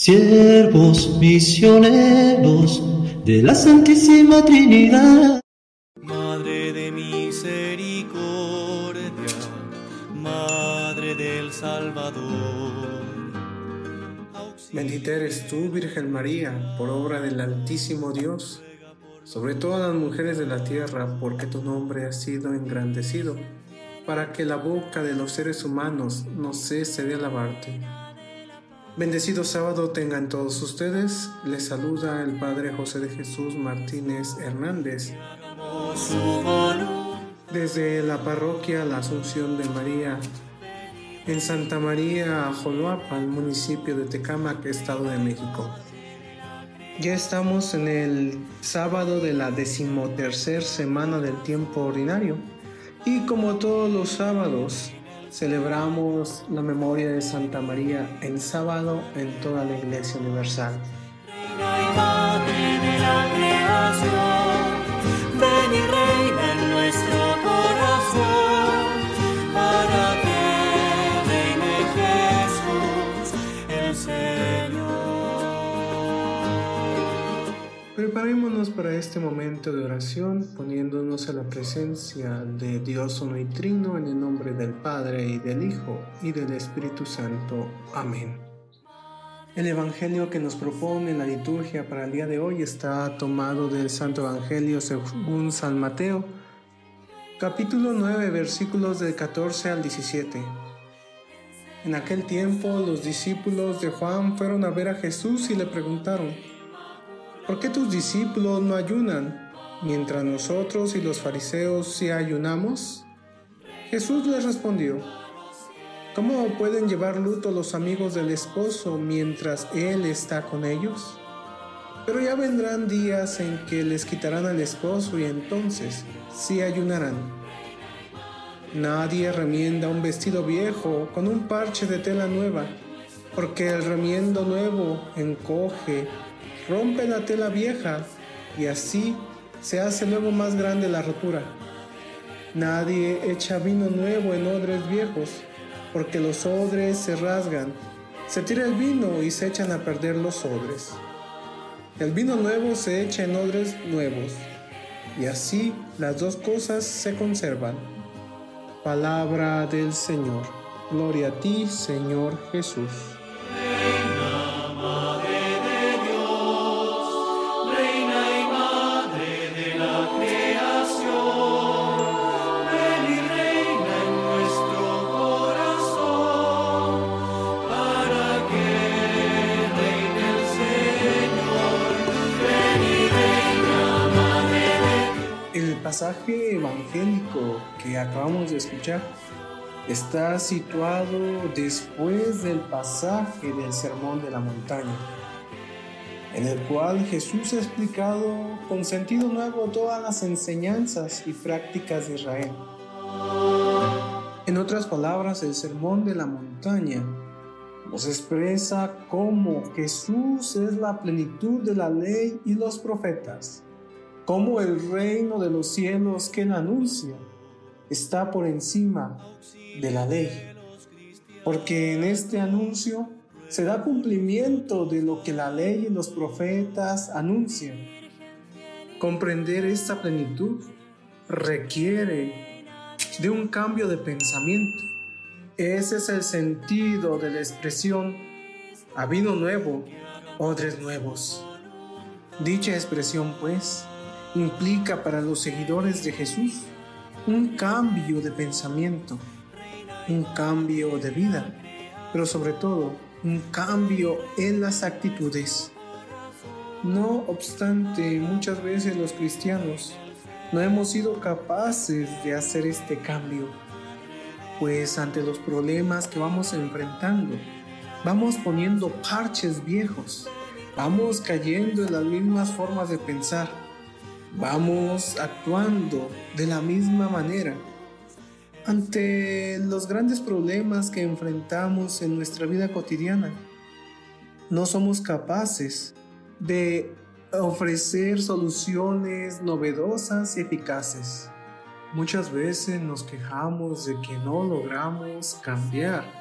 siervos misioneros de la Santísima Trinidad. Madre de misericordia, Madre del Salvador. Bendita eres tú, Virgen María, por obra del Altísimo Dios, sobre todas las mujeres de la tierra, porque tu nombre ha sido engrandecido, para que la boca de los seres humanos no cese de alabarte. Bendecido sábado tengan todos ustedes. Les saluda el Padre José de Jesús Martínez Hernández. Desde la parroquia La Asunción de María, en Santa María Joloapa, municipio de Tecámac, Estado de México. Ya estamos en el sábado de la decimotercer semana del tiempo ordinario y como todos los sábados celebramos la memoria de Santa María en sábado en toda la Iglesia Universal. Preparémonos para este momento de oración poniéndonos a la presencia de Dios uno y trino en el nombre del Padre y del Hijo y del Espíritu Santo. Amén. El Evangelio que nos propone la liturgia para el día de hoy está tomado del Santo Evangelio según San Mateo, capítulo 9, versículos del 14 al 17. En aquel tiempo los discípulos de Juan fueron a ver a Jesús y le preguntaron, ¿por qué tus discípulos no ayunan mientras nosotros y los fariseos sí ayunamos? Jesús les respondió, ¿cómo pueden llevar luto los amigos del esposo mientras él está con ellos? Pero ya vendrán días en que les quitarán al esposo y entonces sí ayunarán. Nadie remienda un vestido viejo con un parche de tela nueva, porque el remiendo nuevo encoge rompe la tela vieja y así se hace luego más grande la rotura. Nadie echa vino nuevo en odres viejos, porque los odres se rasgan. Se tira el vino y se echan a perder los odres. El vino nuevo se echa en odres nuevos, y así las dos cosas se conservan. Palabra del Señor. Gloria a ti, Señor Jesús. Pasaje evangélico que acabamos de escuchar está situado después del pasaje del Sermón de la Montaña, en el cual Jesús ha explicado con sentido nuevo todas las enseñanzas y prácticas de Israel. En otras palabras, el Sermón de la Montaña nos expresa cómo Jesús es la plenitud de la ley y los profetas, cómo el reino de los cielos que él anuncia está por encima de la ley, porque en este anuncio se da cumplimiento de lo que la ley y los profetas anuncian. Comprender esta plenitud requiere de un cambio de pensamiento. Ese es el sentido de la expresión a vino nuevo, odres nuevos. Dicha expresión, pues, implica para los seguidores de Jesús un cambio de pensamiento, un cambio de vida, pero sobre todo un cambio en las actitudes. No obstante, muchas veces los cristianos no hemos sido capaces de hacer este cambio, pues ante los problemas que vamos enfrentando, vamos poniendo parches viejos, vamos cayendo en las mismas formas de pensar, vamos actuando de la misma manera. Ante los grandes problemas que enfrentamos en nuestra vida cotidiana, no somos capaces de ofrecer soluciones novedosas y eficaces. Muchas veces nos quejamos de que no logramos cambiar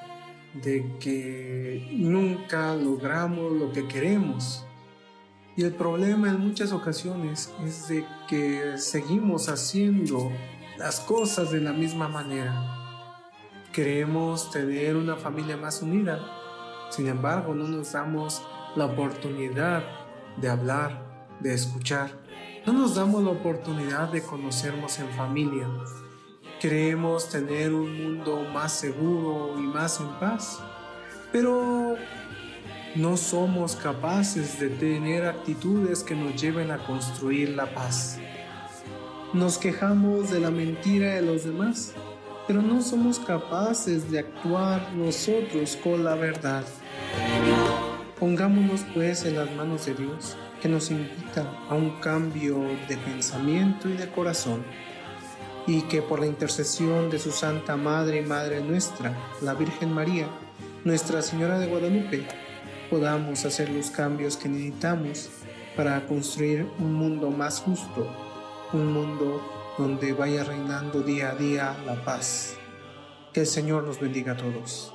de que nunca logramos lo que queremos. Y el problema en muchas ocasiones es de que seguimos haciendo las cosas de la misma manera. Queremos tener una familia más unida, sin embargo no nos damos la oportunidad de hablar, de escuchar. No nos damos la oportunidad de conocernos en familia. Queremos tener un mundo más seguro y más en paz, pero no somos capaces de tener actitudes que nos lleven a construir la paz. Nos quejamos de la mentira de los demás, pero no somos capaces de actuar nosotros con la verdad. Pongámonos pues en las manos de Dios, que nos invita a un cambio de pensamiento y de corazón, y que por la intercesión de su Santa Madre y Madre nuestra, la Virgen María, Nuestra Señora de Guadalupe, podamos hacer los cambios que necesitamos para construir un mundo más justo, un mundo donde vaya reinando día a día la paz. Que el Señor nos bendiga a todos.